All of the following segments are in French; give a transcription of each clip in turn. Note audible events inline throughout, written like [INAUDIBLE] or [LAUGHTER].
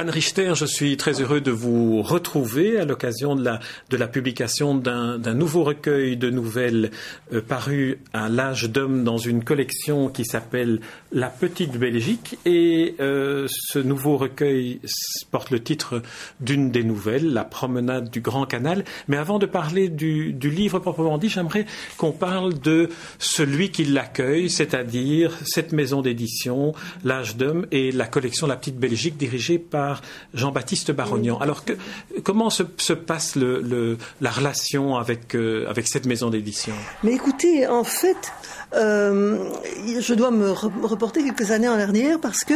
Anne Richter, je suis très heureux de vous retrouver à l'occasion de la, publication d'un nouveau recueil de nouvelles euh, paru à l'âge d'homme dans une collection qui s'appelle La Petite Belgique. Et euh, ce nouveau recueil porte le titre d'une des nouvelles, La Promenade du Grand Canal. Mais avant de parler du, du livre proprement dit, j'aimerais qu'on parle de celui qui l'accueille, c'est-à-dire cette maison d'édition, l'âge d'homme et la collection La Petite Belgique dirigée par Jean-Baptiste Barognan. Alors comment se, passe la relation avec, euh, avec cette maison d'édition? Mais écoutez, en fait, euh, je dois me reporter quelques années en arrière parce que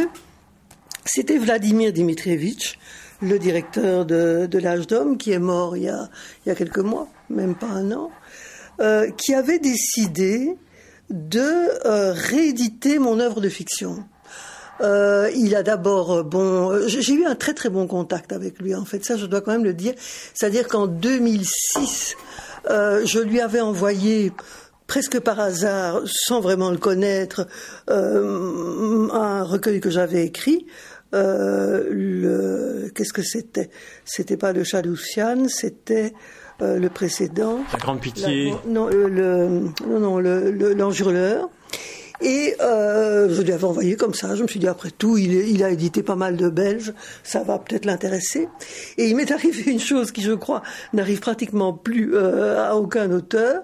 c'était Vladimir Dimitrievitch, le directeur de, l'âge d'homme, qui est mort il y, a, il y a quelques mois, même pas un an, euh, qui avait décidé de rééditer mon œuvre de fiction. Euh, il a d'abord, euh, bon, euh, j'ai eu un très très bon contact avec lui. En fait, ça, je dois quand même le dire. C'est-à-dire qu'en 2006, euh, je lui avais envoyé presque par hasard, sans vraiment le connaître, euh, un recueil que j'avais écrit. le, qu'est-ce que c'était? C'était pas le Chaloussian, c'était le précédent. La Grande Pitié. non, le, non, non, le, l'Enjurleur. Et euh, je lui avais envoyé comme ça. Je me suis dit, après tout, il, a édité pas mal de Belges, ça va peut-être l'intéresser. Et il m'est [LAUGHS] arrivé une chose qui, je crois, n'arrive pratiquement plus euh, à aucun auteur.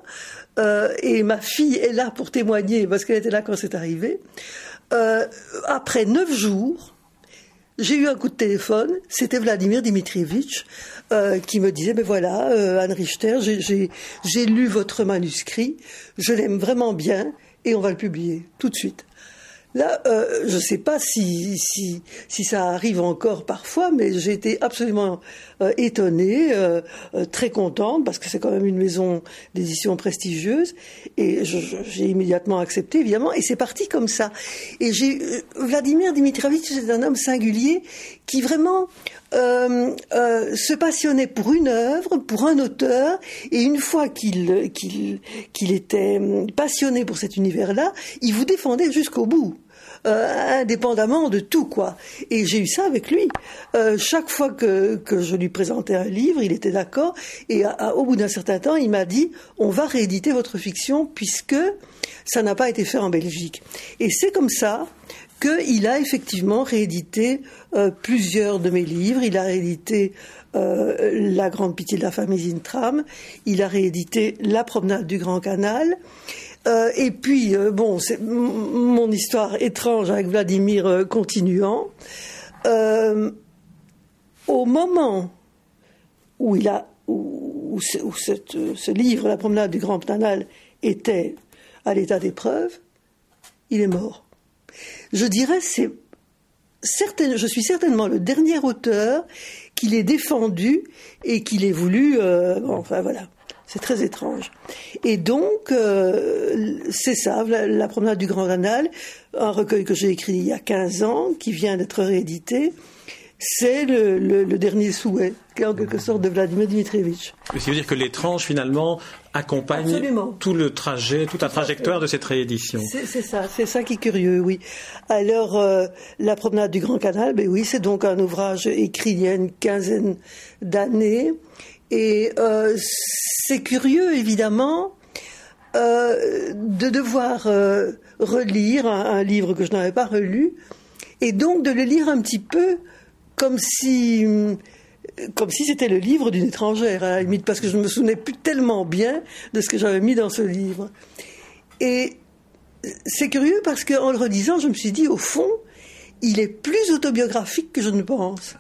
Euh, et ma fille est là pour témoigner, parce qu'elle était là quand c'est arrivé. Après neuf jours, j'ai eu un coup de téléphone, c'était Vladimir Dimitrievitch, qui me disait, ben voilà, Anne Richter, j'ai lu votre manuscrit, je l'aime vraiment bien, et on va le publier tout de suite. Là, euh, je ne sais pas si, si, si, ça arrive encore parfois, mais j'ai été absolument euh, étonnée, euh, très contente, parce que c'est quand même une maison d'édition prestigieuse, et j'ai immédiatement accepté, évidemment, et c'est parti comme ça. Et Vladimir Dimitrievitch, c'est un homme singulier qui vraiment se passionnait pour une œuvre, pour un auteur, et une fois qu'il était passionné pour cet univers-là, il vous défendait jusqu'au bout. Euh, indépendamment de tout, quoi. Et j'ai eu ça avec lui. Euh, chaque fois que, que je lui présentais un livre, il était d'accord. Et au bout d'un certain temps, il m'a dit on va rééditer votre fiction puisque ça n'a pas été fait en Belgique. Et c'est comme ça qu'il a effectivement réédité euh, plusieurs de mes livres. Il a réédité euh, La Grande Pitié de la famille Zintram. Il a réédité La Promenade du Grand Canal. Euh, et puis, bon, c'est mon histoire étrange avec Vladimir continuant. au moment où, ce livre, La promenade du Grand Canal, était à l'état d'épreuve, il est mort. Je dirais, c'est je suis certainement le dernier auteur qu'il ait défendu et qu'il ait voulu, enfin voilà. C'est très étrange. Et donc, euh, c'est ça, la, promenade du Grand Canal, un recueil que j'ai écrit il y a 15 ans, qui vient d'être réédité. C'est le, dernier souhait, en quelque sorte, de Vladimir Dimitrievitch. Ce qui veut dire que l'étrange, finalement, accompagne tout le trajet, toute la trajectoire de cette réédition. C'est ça, c'est ça qui est curieux, oui. Alors, euh, La promenade du Grand Canal, ben oui, c'est donc un ouvrage écrit il y a une quinzaine d'années et euh, c'est curieux, évidemment, euh, de devoir relire un, livre que je n'avais pas relu, et donc de le lire un petit peu comme si comme si c'était le livre d'une étrangère, à la limite, parce que je ne me souvenais plus tellement bien de ce que j'avais mis dans ce livre. Et c'est curieux parce qu'en le redisant, je me suis dit, au fond, il est plus autobiographique que je ne pense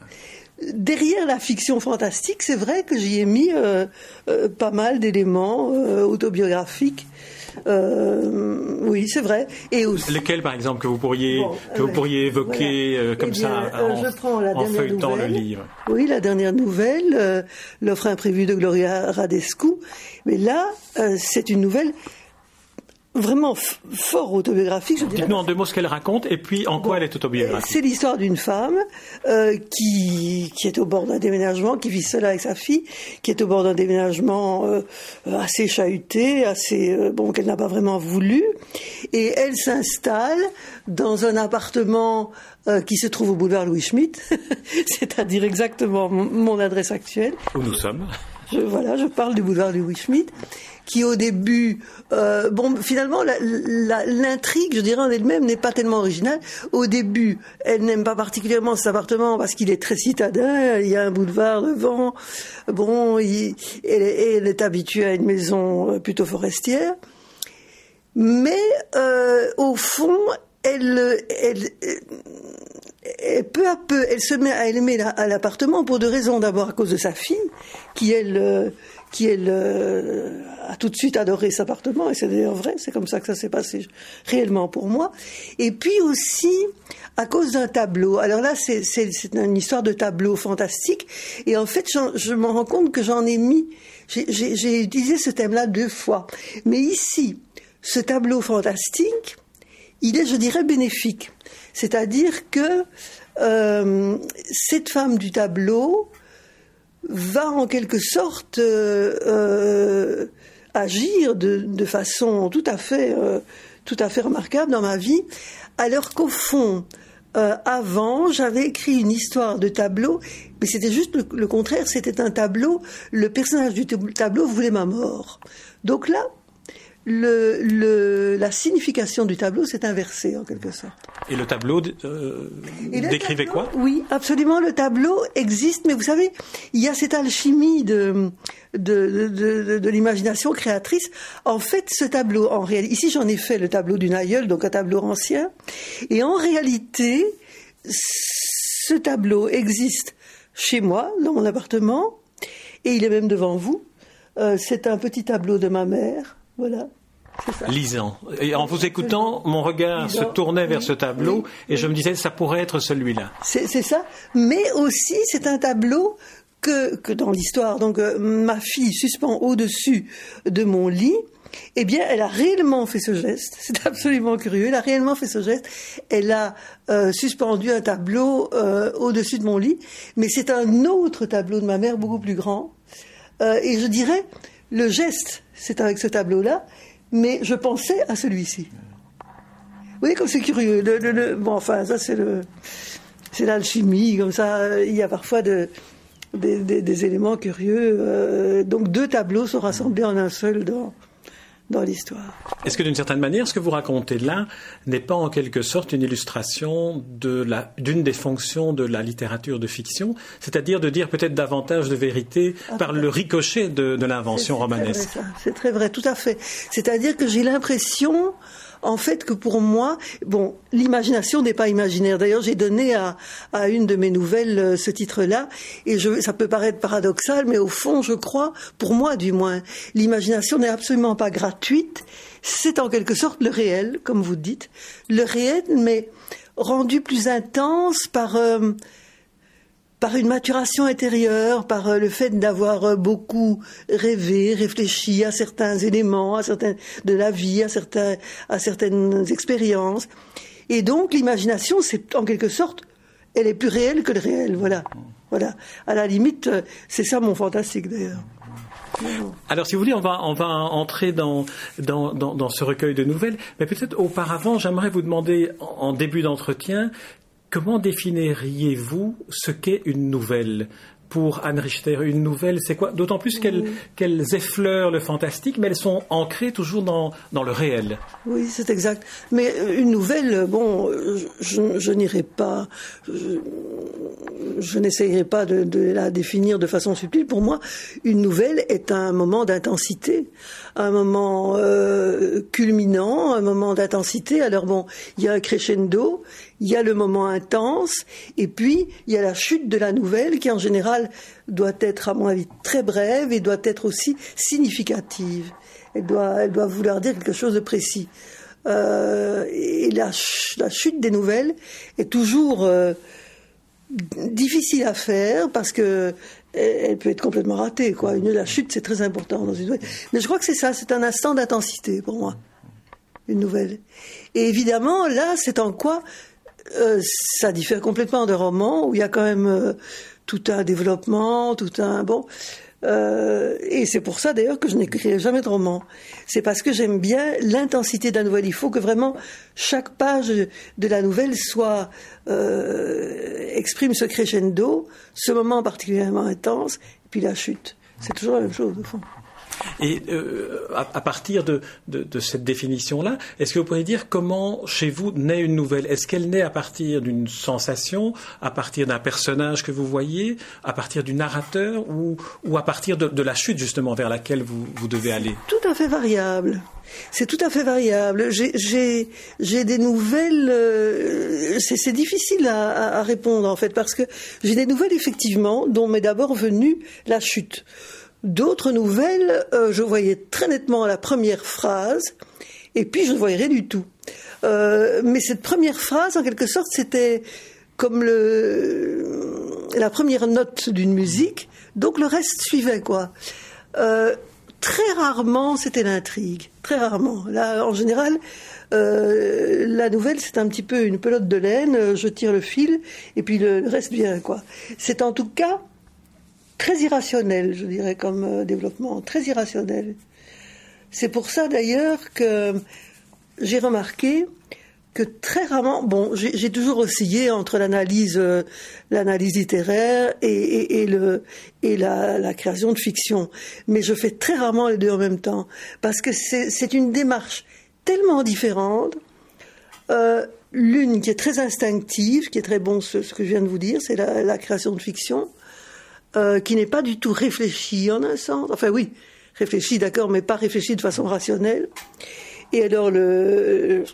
derrière la fiction fantastique, c'est vrai que j'y ai mis euh, euh, pas mal d'éléments euh, autobiographiques. Oui, c'est vrai. Et Lesquels, par exemple, que vous pourriez que vous pourriez évoquer comme eh ça en, je prends la feuilletant le livre Oui, la dernière nouvelle, l'offre imprévue de Gloria Radescu. Mais là, c'est une nouvelle vraiment fort autobiographique. Dites-nous en deux mots ce qu'elle raconte et puis en quoi elle est autobiographique. C'est l'histoire d'une femme euh, qui, qui est au bord d'un déménagement, qui vit seule avec sa fille, qui est au bord d'un déménagement euh, assez chahuté, assez euh, bon qu'elle n'a pas vraiment voulu, et elle s'installe dans un appartement euh, qui se trouve au boulevard Louis Schmitt, [LAUGHS] c'est-à-dire exactement mon, adresse actuelle. Où nous sommes. Je, voilà, je parle du boulevard Louis Schmitt qui au début, euh, bon, finalement, l'intrigue, je dirais en elle-même, n'est pas tellement originale. Au début, elle n'aime pas particulièrement cet appartement parce qu'il est très citadin, il y a un boulevard devant. Bon, elle, est habituée à une maison euh, plutôt forestière. Mais euh, au fond, elle, elle, peu à peu, elle se met à aimer l'appartement pour deux raisons. D'abord à cause de sa fille, qui elle, qui elle a tout de suite adoré cet appartement, et c'est d'ailleurs vrai, c'est comme ça que ça s'est passé réellement pour moi. Et puis aussi à cause d'un tableau. Alors là, c'est une histoire de tableau fantastique, et en fait, je me rends compte que j'en ai mis, j'ai utilisé ce thème-là deux fois. Mais ici, ce tableau fantastique, il est, je dirais, bénéfique. C'est-à-dire que euh, cette femme du tableau va en quelque sorte euh, euh, agir de, façon tout à fait tout à fait remarquable dans ma vie, alors qu'au fond, avant, j'avais écrit une histoire de tableau, mais c'était juste le contraire, c'était un tableau, le personnage du tableau voulait ma mort. Donc là, le, la signification du tableau s'est inversée en quelque sorte. Et le tableau euh, décrivait quoi? Oui, absolument. Le tableau existe, mais vous savez, il y a cette alchimie de, de, de, de, l'imagination créatrice. En fait, ce tableau, en réalité, ici j'en ai fait le tableau d'une aïeule, donc un tableau ancien, et en réalité, ce tableau existe chez moi, dans mon appartement, et il est même devant vous. Euh, c'est un petit tableau de ma mère voilà. Lisant. Et en vous écoutant, mon regard se tournait vers ce tableau et je me disais, ça pourrait être celui-là. C'est ça. Mais aussi, c'est un tableau que, que dans l'histoire, donc euh, ma fille suspend au-dessus de mon lit. Eh bien, elle a réellement fait ce geste. [LAUGHS] C'est absolument curieux. Elle a réellement fait ce geste. Elle a euh, suspendu un tableau euh, au-dessus de mon lit, mais c'est un autre tableau de ma mère, beaucoup plus grand. et je dirais, le geste c'est avec ce tableau-là, mais je pensais à celui-ci. Voyez comme c'est curieux. bon, enfin, ça c'est le, c'est l'alchimie, comme ça. Il y a parfois de, des, éléments curieux. Euh, donc deux tableaux sont rassemblés en un seul dans, dans l'histoire. Est-ce que d'une certaine manière, ce que vous racontez là n'est pas en quelque sorte une illustration de la, d'une des fonctions de la littérature de fiction, c'est-à-dire de dire peut-être davantage de vérité ah, par le ricochet de, de l'invention romanesque? C'est très vrai, tout à fait. C'est-à-dire que j'ai l'impression en fait que pour moi, bon, l'imagination n'est pas imaginaire. D'ailleurs, j'ai donné à, à, une de mes nouvelles euh, ce titre-là, et je, ça peut paraître paradoxal, mais au fond, je crois, pour moi du moins, l'imagination n'est absolument pas gratuite. C'est en quelque sorte le réel, comme vous dites, le réel, mais rendu plus intense par euh, par une maturation intérieure, par euh, le fait d'avoir euh, beaucoup rêvé, réfléchi à certains éléments, à certains de la vie, à à certaines expériences. Et donc l'imagination, c'est en quelque sorte, elle est plus réelle que le réel. Voilà, voilà. À la limite, euh, c'est ça mon fantastique d'ailleurs. Alors, si vous voulez, on va, on va entrer dans, dans, dans, ce recueil de nouvelles. Mais peut-être auparavant, j'aimerais vous demander, en début d'entretien, Comment définiriez-vous ce qu'est une nouvelle pour Anne Richter, une nouvelle, c'est quoi? D'autant plus qu'elles effleurent le fantastique, mais elles sont ancrées toujours dans, dans le réel. Oui, c'est exact. Mais euh, une nouvelle, bon, je, je n'irai pas, je, je n'essayerai pas de, de, la définir de façon subtile. Pour moi, une nouvelle est un moment d'intensité, un moment euh, culminant, un moment d'intensité. Alors bon, il y a un crescendo, il y a le moment intense, et puis il y a la chute de la nouvelle qui en général doit être, à mon avis, très brève et doit être aussi significative. Elle doit, elle doit vouloir dire quelque chose de précis. Euh, et la, chute des nouvelles est toujours euh, difficile à faire parce que elle peut être complètement ratée. Quoi. La chute, c'est très important dans une nouvelle. Mais je crois que c'est ça, c'est un instant d'intensité pour moi. une nouvelle. Et évidemment, là, c'est en quoi euh, ça diffère complètement de romans où il y a quand même euh, tout un développement, tout un bon. Euh, et c'est pour ça d'ailleurs que je n'écrirai jamais de roman. C'est parce que j'aime bien l'intensité de la nouvelle. Il faut que vraiment chaque page de la nouvelle soit exprime ce crescendo, ce moment particulièrement intense, et puis la chute. C'est toujours la même chose au fond. Et euh, à, partir de, cette définition-là, est-ce que vous pourriez dire comment chez vous naît une nouvelle? Est-ce qu'elle naît à partir d'une sensation, à partir d'un personnage que vous voyez, à partir du narrateur ou, à partir de, la chute justement vers laquelle vous, devez aller? Tout à fait variable. C'est tout à fait variable. J'ai des nouvelles. Euh, c'est difficile à, à, répondre en fait parce que j'ai des nouvelles effectivement dont m'est d'abord venue la chute. D'autres nouvelles, euh, je voyais très nettement la première phrase, et puis je ne voyais rien du tout. Euh, mais cette première phrase, en quelque sorte, c'était comme le, la première note d'une musique, donc le reste suivait, quoi. Euh, très rarement, c'était l'intrigue. Très rarement. Là, en général, la nouvelle, c'est un petit peu une pelote de laine, je tire le fil, et puis le reste vient, quoi. C'est en tout cas très irrationnel, je dirais, comme euh, développement, très irrationnel. C'est pour ça d'ailleurs que j'ai remarqué que très rarement, bon, j'ai toujours oscillé entre l'analyse, euh, l'analyse littéraire et, le et la, création de fiction, mais je fais très rarement les deux en même temps parce que c'est une démarche tellement différente. Euh, l'une qui est très instinctive, qui est très bon ce, que je viens de vous dire, c'est la, la, création de fiction, euh, qui n'est pas du tout réfléchi en un sens. Enfin oui, réfléchi, d'accord, mais pas réfléchi de façon rationnelle. Et alors le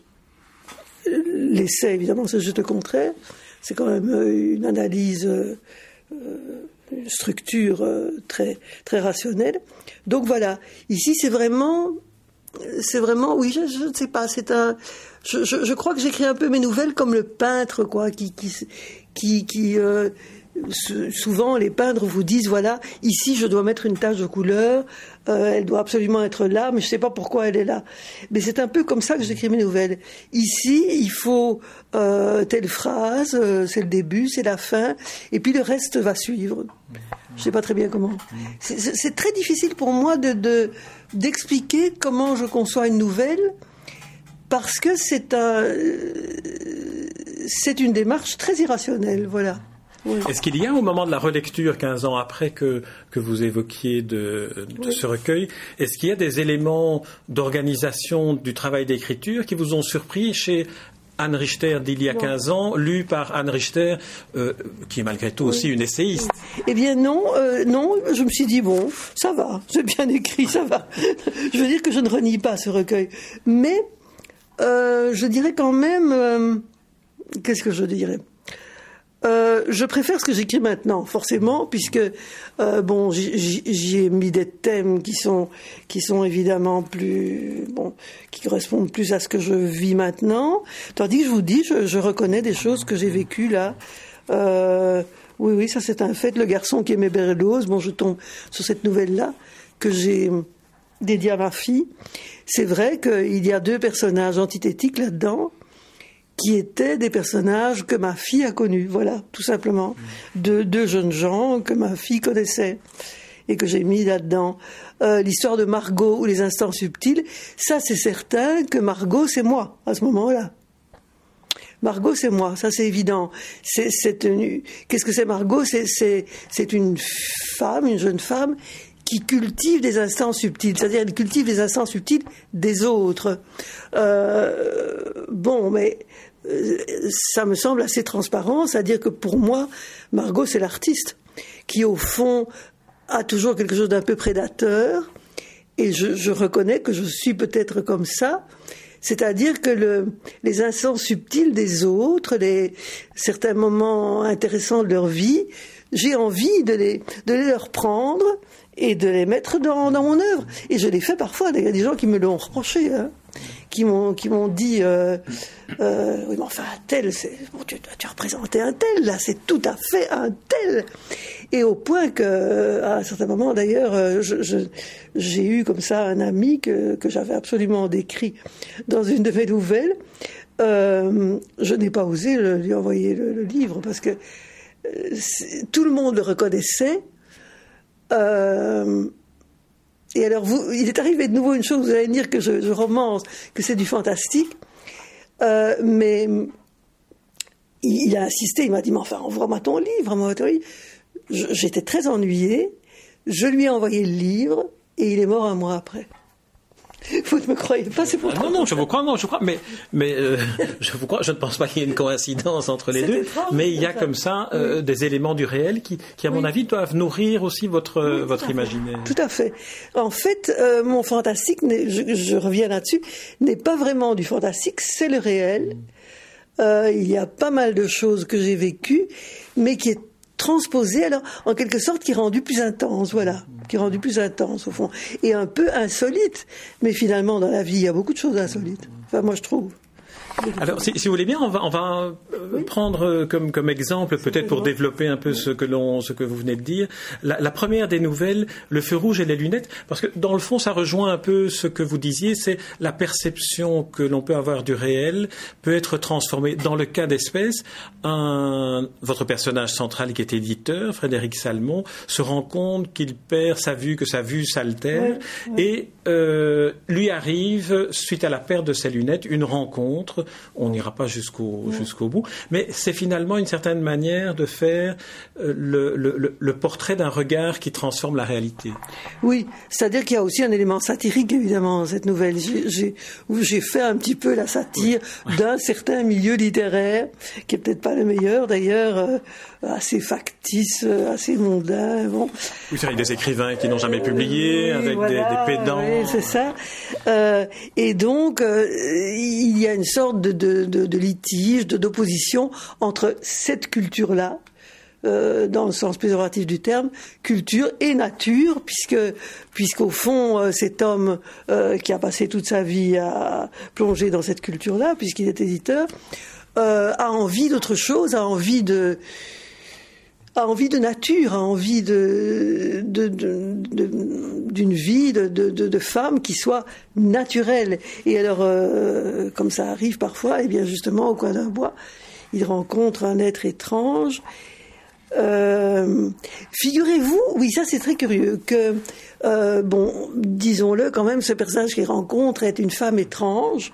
l'essai, évidemment, c'est juste le contraire. C'est quand même euh, une analyse, euh, une structure très très rationnelle. Donc voilà, ici c'est vraiment, c'est vraiment, oui, je ne sais pas, c'est un, je, crois que j'écris un peu mes nouvelles comme le peintre, quoi, qui qui, qui souvent les peintres vous disent voilà ici je dois mettre une tache de couleur euh, elle doit absolument être là mais je ne sais pas pourquoi elle est là. Mais c'est un peu comme ça que j'écris mes nouvelles. Ici il faut euh, telle phrase euh, c'est le début c'est la fin et puis le reste va suivre. Je ne sais pas très bien comment. C'est très difficile pour moi de d'expliquer comment je conçois une nouvelle parce que c'est un c'est une démarche très irrationnelle voilà est-ce qu'il y a au moment de la relecture, 15 ans après que, que vous évoquiez de, ce recueil, est-ce qu'il y a des éléments d'organisation du travail d'écriture qui vous ont surpris chez Anne Richter d'il y a 15 ans, lu par Anne Richter, euh, qui est malgré tout aussi une essayiste? Eh bien non, euh, non, je me suis dit, bon, ça va, c'est bien écrit, ça va. [LAUGHS] je veux dire que je ne renie pas ce recueil. Mais euh, je dirais quand même, qu'est-ce que je dirais? Euh, je préfère ce que j'écris maintenant, forcément, puisque euh, bon, j'y ai mis des thèmes qui sont qui sont évidemment plus bon, qui correspondent plus à ce que je vis maintenant. Tandis que je vous dis, je, reconnais des choses que j'ai vécues là. Euh, oui, oui, ça c'est un fait. Le garçon qui aimait Berlioz, bon, je tombe sur cette nouvelle là que j'ai dédiée à ma fille. C'est vrai qu'il y a deux personnages antithétiques là-dedans qui étaient des personnages que ma fille a connus, voilà, tout simplement. De deux jeunes gens que ma fille connaissait et que j'ai mis là-dedans. Euh, l'histoire de Margot ou les instants subtils, ça c'est certain que Margot c'est moi à ce moment-là. Margot, c'est moi, ça c'est évident. C'est, qu'est-ce que c'est Margot? C'est, une femme, une jeune femme qui cultive des instants subtils, c'est-à-dire elle cultive des instants subtils des autres. Euh, bon, mais ça me semble assez transparent, c'est-à-dire que pour moi, Margot, c'est l'artiste qui, au fond, a toujours quelque chose d'un peu prédateur, et je, reconnais que je suis peut-être comme ça, c'est-à-dire que le, les instants subtils des autres, les certains moments intéressants de leur vie, j'ai envie de les, de les leur prendre et de les mettre dans, dans mon œuvre. Et je l'ai fait parfois, il y a des gens qui me l'ont reproché. Hein qui m'ont qui m'ont dit euh, euh, oui mais enfin un tel c'est bon, tu, tu as représenté un tel là c'est tout à fait un tel et au point que à un certain moment d'ailleurs euh, j'ai eu comme ça un ami que, que j'avais absolument décrit dans une de mes nouvelles je n'ai pas osé lui envoyer le, livre parce que tout le monde le reconnaissait. Euh, et alors, il est arrivé de nouveau une chose, vous allez me dire que je, romance, que c'est du fantastique, euh, mais il, a insisté, il m'a dit, mais enfin, envoie-moi ton livre, moi, J'étais très ennuyée, je lui ai envoyé le livre, et il est mort un mois après. [LAUGHS] Vous ne me croyez pas, c'est pour Non, non, je vous crois, non, je crois, mais, mais euh, [LAUGHS] je vous crois, je ne pense pas qu'il y ait une coïncidence entre les deux, étrange, mais il y a comme ça euh, oui. des éléments du réel qui, qui à mon avis, doivent nourrir aussi votre, oui, votre imaginaire. Tout à fait. En fait, euh, mon fantastique, je, je, reviens là-dessus, n'est pas vraiment du fantastique, c'est le réel. Mm. il y a pas mal de choses que j'ai vécues, mais qui est transposé, alors en quelque sorte qui est rendu plus intense, voilà, qui est rendu plus intense au fond, et un peu insolite. Mais finalement, dans la vie, il y a beaucoup de choses insolites. Enfin, moi, je trouve. Alors, si, si, vous voulez bien, on va, on va oui. prendre comme, comme exemple, peut-être pour développer un peu ce que l'on, ce que vous venez de dire, la, la, première des nouvelles, le feu rouge et les lunettes, parce que dans le fond, ça rejoint un peu ce que vous disiez, c'est la perception que l'on peut avoir du réel peut être transformée. Dans le cas d'espèce, votre personnage central qui est éditeur, Frédéric Salmon, se rend compte qu'il perd sa vue, que sa vue s'altère, oui. et euh, lui arrive, suite à la perte de ses lunettes, une rencontre on n'ira pas jusqu'au jusqu'au bout, mais c'est finalement une certaine manière de faire euh, le, le, le, portrait d'un regard qui transforme la réalité. Oui, c'est-à-dire qu'il y a aussi un élément satirique évidemment dans cette nouvelle. J'ai fait un petit peu la satire oui. d'un certain milieu littéraire qui est peut-être pas le meilleur d'ailleurs. Euh, assez factice, euh, assez mondain. Bon. Oui, avec des écrivains qui n'ont jamais publié, oui, avec voilà, des, des, pédants. Oui, c'est ça. Euh, et donc, euh, il y a une sorte de, de, de, litige, d'opposition entre cette culture-là, euh, dans le sens péjoratif du terme, culture et nature, puisque puisqu'au fond euh, cet homme euh, qui a passé toute sa vie à plonger dans cette culture-là, puisqu'il est éditeur, a envie d'autre chose, a envie de a envie de nature, a envie de, d'une vie de, femme qui soit naturelle. Et alors, euh, comme ça arrive parfois, et eh bien justement au coin d'un bois, il rencontre un être étrange. Euh, figurez-vous, oui, ça c'est très curieux, que, euh, bon, disons-le quand même, ce personnage qu'il rencontre est une femme étrange,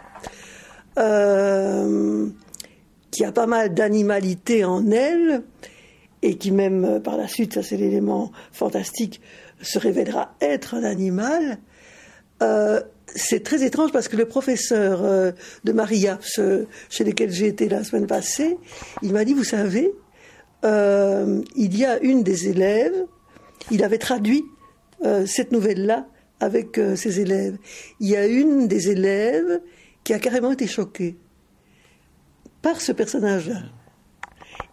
qui a pas mal d'animalité en elle, et qui même euh, par la suite, ça c'est l'élément fantastique, se révélera être un animal, euh, c'est très étrange parce que le professeur euh, de euh, chez lequel j'ai été la semaine passée, il m'a dit, vous savez, il y a une des élèves, il avait traduit cette nouvelle-là avec ses élèves. Il y a une des élèves qui a carrément été choquée par ce personnage-là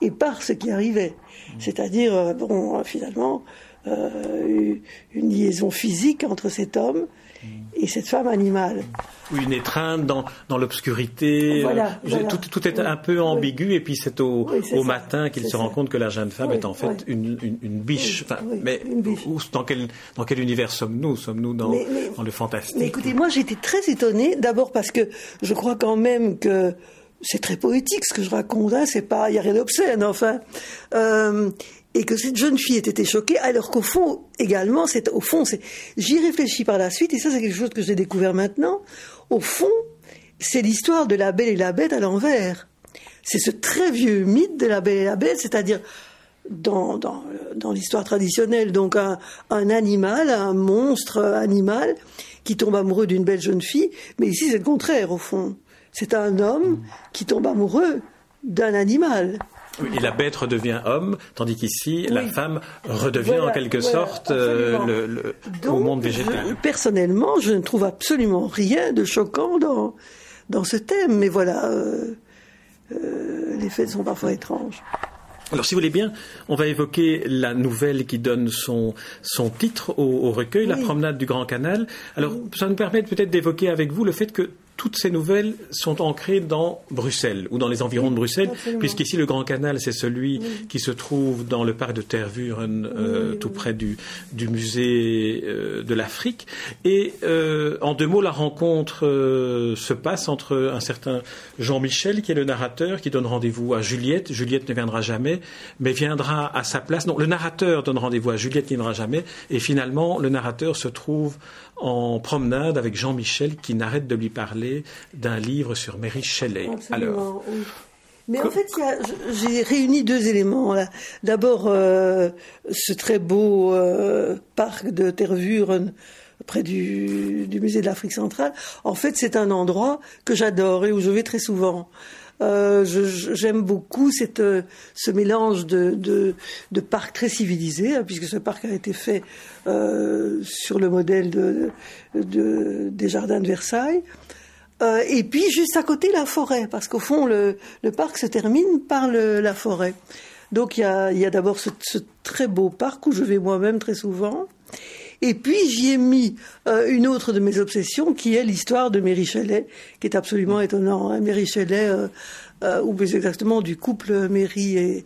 et par ce qui arrivait. C'est-à-dire, euh, bon, finalement, euh, une liaison physique entre cet homme et cette femme animale. Une étreinte dans, dans l'obscurité. Voilà, euh, voilà. Tout, tout, est oui, un peu ambigu oui. et puis c'est au, oui, au matin qu'il se ça. rend compte que la jeune femme est en fait une, une, une, biche. Enfin, mais une biche. Où, dans, quel, dans quel univers sommes-nous? Sommes-nous dans, le fantastique? Mais écoutez, moi j'étais très étonnée, d'abord parce que je crois quand même que c'est très poétique ce que je raconte, hein, c'est pas, il y a rien d'obscène, enfin. Euh, et que cette jeune fille ait été choquée, alors qu'au fond, également, c'est, au fond, c'est, j'y réfléchis par la suite, et ça, c'est quelque chose que j'ai découvert maintenant. Au fond, c'est l'histoire de la belle et la bête à l'envers. C'est ce très vieux mythe de la belle et la bête, c'est-à-dire, dans, dans, dans l'histoire traditionnelle, donc un, un animal, un monstre animal, qui tombe amoureux d'une belle jeune fille, mais ici, c'est le contraire, au fond. C'est un homme qui tombe amoureux d'un animal. Oui, et la bête redevient homme, tandis qu'ici, oui. la femme redevient voilà, en quelque voilà, sorte euh, le, le, Donc, au monde végétal. Je, personnellement, je ne trouve absolument rien de choquant dans, dans ce thème, mais voilà, euh, euh, les faits sont parfois étranges. Alors, si vous voulez bien, on va évoquer la nouvelle qui donne son, son titre au, au recueil, oui. La promenade du Grand Canal. Alors, ça nous permet peut-être d'évoquer avec vous le fait que toutes ces nouvelles sont ancrées dans Bruxelles ou dans les environs de Bruxelles, puisqu'ici le Grand Canal, c'est celui qui se trouve dans le parc de Tervuren, euh, tout près du, du musée euh, de l'Afrique. Et euh, en deux mots, la rencontre se passe entre un certain Jean-Michel, qui est le narrateur, qui donne rendez-vous à Juliette. Juliette ne viendra jamais, mais viendra à sa place. Non, le narrateur donne rendez-vous à Juliette, qui ne viendra jamais. Et finalement, le narrateur se trouve en promenade avec Jean-Michel qui n'arrête de lui parler d'un livre sur Mary Shelley. Alors, Mais en fait, j'ai réuni deux éléments. D'abord, euh, ce très beau euh, parc de Tervuren près du, du musée de l'Afrique centrale. En fait, c'est un endroit que j'adore et où je vais très souvent. Euh, j'aime beaucoup cette, euh, ce mélange de, de, de parcs très civilisés, hein, puisque ce parc a été fait euh, sur le modèle de, de, des jardins de Versailles. Euh, et puis juste à côté la forêt, parce qu'au fond le, le, parc se termine par le, la forêt. Donc il y a, y a d'abord ce, ce, très beau parc où je vais moi-même très souvent. Et puis j'y ai mis euh, une autre de mes obsessions qui est l'histoire de Mary Shelley, qui est absolument étonnant. Hein. Mary Shelley, euh, euh, ou plus exactement du couple Mary et,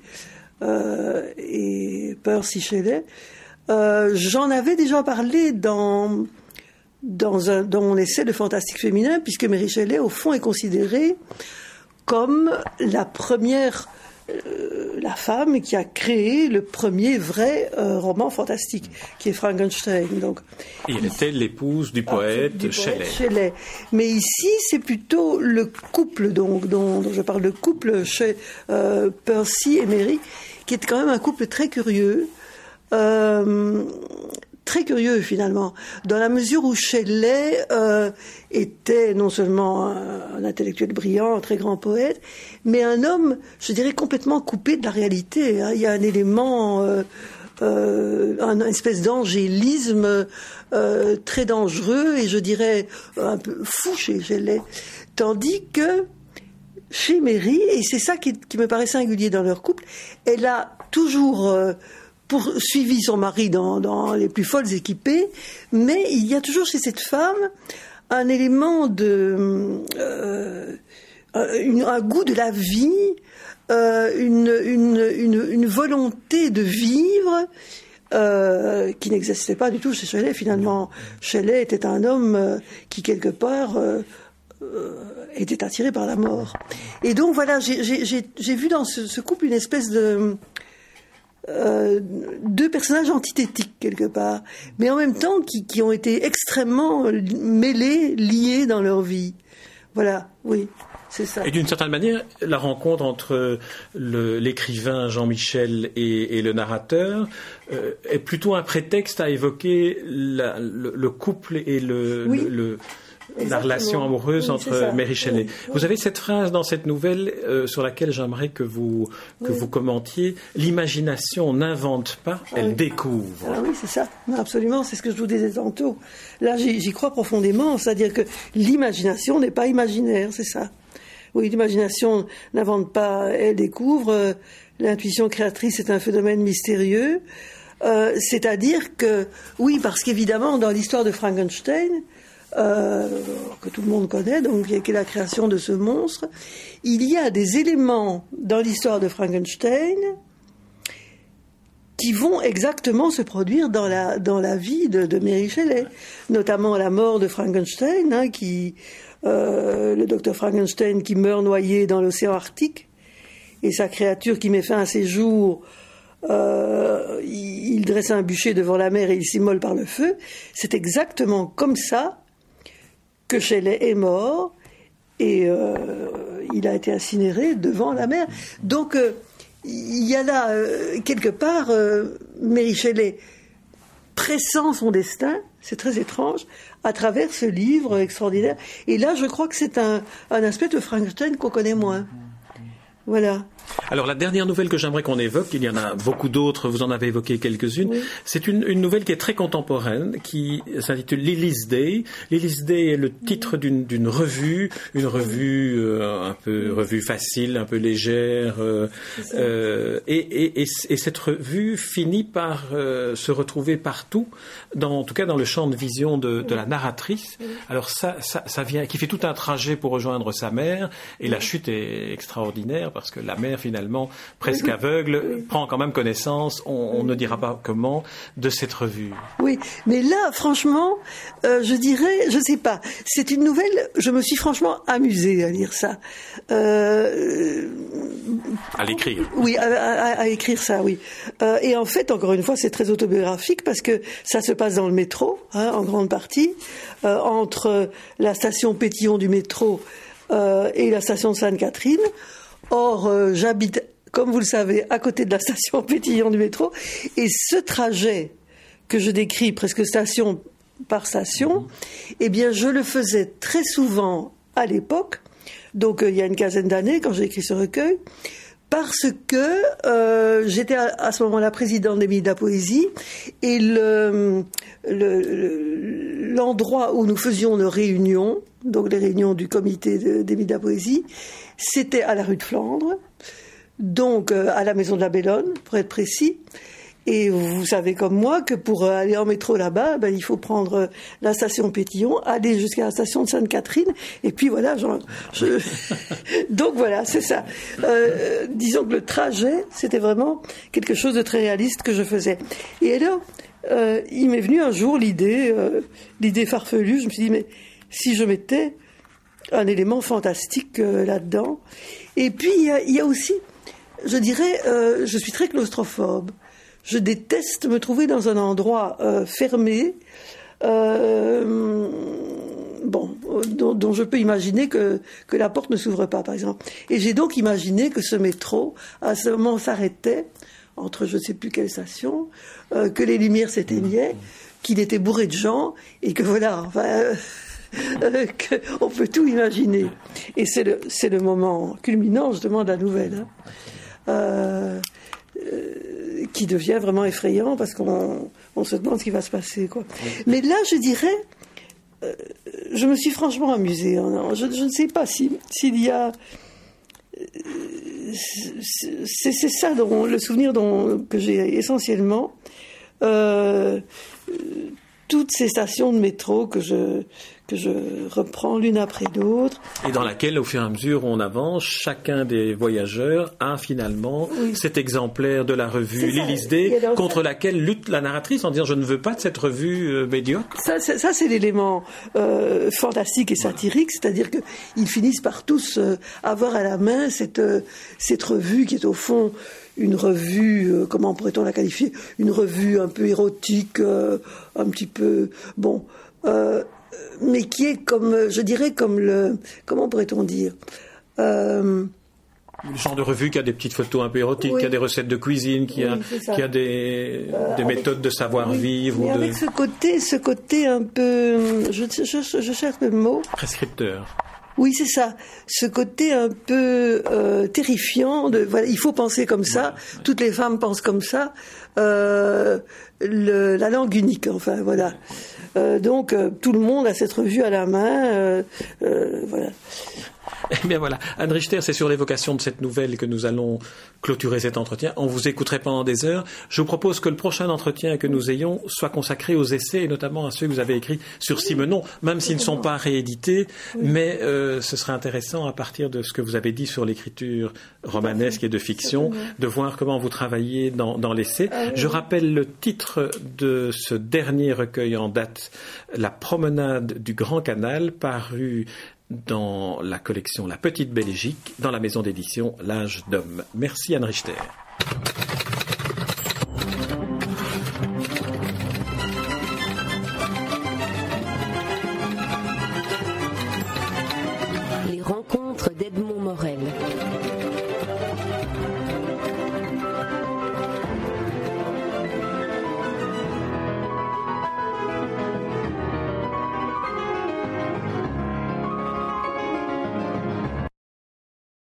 euh, et Percy Shelley. J'en avais déjà parlé dans dans, un, dans mon essai de fantastique féminin, puisque Mary Shelley, au fond, est considérée comme la première euh, la femme qui a créé le premier vrai euh, roman fantastique, qui est Frankenstein. Donc, Et elle était l'épouse du poète, ah, Shelley. Mais ici, c'est plutôt le couple donc, dont, je parle, le couple chez euh, Percy et Mary, qui est quand même un couple très curieux. Euh, très curieux finalement, dans la mesure où Shelley euh, était non seulement un, intellectuel brillant, un très grand poète, mais un homme, je dirais, complètement coupé de la réalité. Hein. Il y a un élément, euh, euh, un espèce d'angélisme euh, très dangereux et je dirais un peu fou chez Shelley. Tandis que chez Mary, et c'est ça qui, qui, me paraît singulier dans leur couple, elle a toujours euh, poursuivi son mari dans, les plus folles équipées, mais il y a toujours chez cette femme un élément de euh, un goût de la vie, euh, une, volonté de vivre euh, qui n'existait pas du tout chez Shelley. Finalement, Shelley était un homme qui quelque part était attiré par la mort. Et donc voilà, j'ai vu dans ce couple une espèce de euh, deux personnages antithétiques quelque part, mais en même temps qui, qui, ont été extrêmement mêlés, liés dans leur vie. Voilà, oui. c'est Ça. Et d'une certaine manière, la rencontre entre l'écrivain Jean-Michel et, et, le narrateur euh, est plutôt un prétexte à évoquer la, le, le, couple et le, oui. le la relation amoureuse entre Mary Shelley. Vous avez cette phrase dans cette nouvelle euh, sur laquelle j'aimerais que vous que vous commentiez. L'imagination n'invente pas, ah elle découvre. Ah oui, c'est ça. Absolument, c'est ce que je vous disais tantôt. Là, j'y crois profondément, c'est-à-dire que l'imagination n'est pas imaginaire, c'est ça. Oui, l'imagination n'invente pas, elle découvre. L'intuition créatrice est un phénomène mystérieux. Euh, c'est-à-dire que, oui, parce qu'évidemment, dans l'histoire de Frankenstein, euh, que tout le monde connaît, donc qui est la création de ce monstre, il y a des éléments dans l'histoire de Frankenstein qui vont exactement se produire dans la, dans la vie de, Mary Shelley, notamment la mort de Frankenstein, hein, qui, euh, le docteur Frankenstein qui meurt noyé dans l'océan Arctique, et sa créature qui met fin à ses jours euh, il, il, dresse un bûcher devant la mer et il s'immole par le feu. C'est exactement comme ça Shelley est mort et euh, il a été incinéré devant la mer. Donc euh, il y a là euh, quelque part Mary Shelley pressant son destin, c'est très étrange, à travers ce livre extraordinaire. Et là, je crois que c'est un aspect de Frankenstein qu'on connaît moins. Voilà. Alors la dernière nouvelle que j'aimerais qu'on évoque, il y en a beaucoup d'autres, vous en avez évoqué quelques-unes, c'est une, nouvelle qui est très contemporaine, qui s'intitule Lily's Day. Lily's Day est le titre d'une revue, une revue euh, un peu revue facile, un peu légère, euh, euh, et, et, et, cette revue finit par se retrouver partout, dans, en tout cas dans le champ de vision de, de la narratrice. Alors ça, ça, ça, vient, qui fait tout un trajet pour rejoindre sa mère, et la chute est extraordinaire parce que la mère finalement presque aveugle, prend quand même connaissance, on, ne dira pas comment, de cette revue. Oui, mais là, franchement, euh, je dirais, je sais pas, c'est une nouvelle, je me suis franchement amusée à lire ça. Euh, à l'écrire. Oui, à, écrire ça, oui. Euh, et en fait, encore une fois, c'est très autobiographique parce que ça se passe dans le métro, hein, en grande partie, entre la station Pétillon du métro et la station Sainte-Catherine. Or, euh, j'habite, comme vous le savez, à côté de la station [LAUGHS] Pétillon du métro, et ce trajet que je décris presque station par station, eh bien, je le faisais très souvent à l'époque, donc euh, il y a une quinzaine d'années, quand j'ai écrit ce recueil, parce que euh, j'étais à, ce moment-là présidente des de la Poésie. Et l'endroit où nous faisions nos réunions, donc les réunions du comité des de la Poésie, c'était à la rue de Flandre, donc euh, à la maison de la Bellonne, pour être précis. Et vous savez comme moi que pour aller en métro là-bas, ben, il faut prendre la station Pétillon, aller jusqu'à la station de Sainte-Catherine, et puis voilà. je... [LAUGHS] Donc voilà, c'est ça. Euh, disons que le trajet, c'était vraiment quelque chose de très réaliste que je faisais. Et alors, euh, il m'est venu un jour l'idée, l'idée farfelue. Je me suis dit, mais si je mettais un élément fantastique euh, là-dedans. Et puis, il y, a, aussi, je dirais, euh, je suis très claustrophobe. Je déteste me trouver dans un endroit euh, fermé, bon, dont, je peux imaginer que, que la porte ne s'ouvre pas, par exemple. Et j'ai donc imaginé que ce métro, à ce moment, s'arrêtait entre je ne sais plus quelle station, que les lumières s'éteignaient, qu'il était bourré de gens, et que voilà, enfin, [LAUGHS] on peut tout imaginer. Et c'est le, c'est le moment culminant, justement, de la nouvelle, hein. euh, euh, qui devient vraiment effrayant parce qu'on on se demande ce qui va se passer. Quoi. Mais là, je dirais, euh, je me suis franchement amusée. Hein. Je, ne sais pas s'il y a. C'est, ça le souvenir que j'ai essentiellement. toutes ces stations de métro que je, que je reprends l'une après l'autre. Et dans laquelle, au fur et à mesure où on avance, chacun des voyageurs a finalement cet exemplaire de la revue L'Élysée Day contre laquelle lutte la narratrice en disant je ne veux pas de cette revue euh, médiocre. Ça, ça c'est l'élément euh, fantastique et satirique, c'est-à-dire qu'ils finissent par tous euh, avoir à la main cette, cette revue qui est au fond une revue, comment pourrait-on la qualifier? Une revue un peu érotique, un petit peu... Bon, mais qui est comme, je dirais, comme le, comment pourrait-on dire euh, le genre de revue qui a des petites photos un peu érotiques, qui a des recettes de cuisine, qui, a, qui a des, euh, des méthodes de savoir-vivre. Mais avec ce côté, ce côté un peu, je, je, je cherche le mot. Prescripteur. Oui, c'est ça. Ce côté un peu euh, terrifiant. De, voilà, il faut penser comme ça. Toutes les femmes pensent comme ça. Euh, le, la langue unique, enfin voilà. Euh, donc euh, tout le monde a cette revue à la main. Euh, voilà. Eh bien voilà, Anne Richter, c'est sur l'évocation de cette nouvelle que nous allons clôturer cet entretien. On vous écouterait pendant des heures. Je vous propose que le prochain entretien que nous ayons soit consacré aux essais, et notamment à ceux que vous avez écrits sur Simenon, même s'ils ne sont pas réédités. Mais euh, ce serait intéressant, à partir de ce que vous avez dit sur l'écriture romanesque et de fiction, de voir comment vous travaillez dans, dans l'essai. Ah Je rappelle le titre de ce dernier recueil en date, La promenade du Grand Canal, paru dans la collection La Petite Belgique, dans la maison d'édition L'âge d'homme. Merci Anne Richter.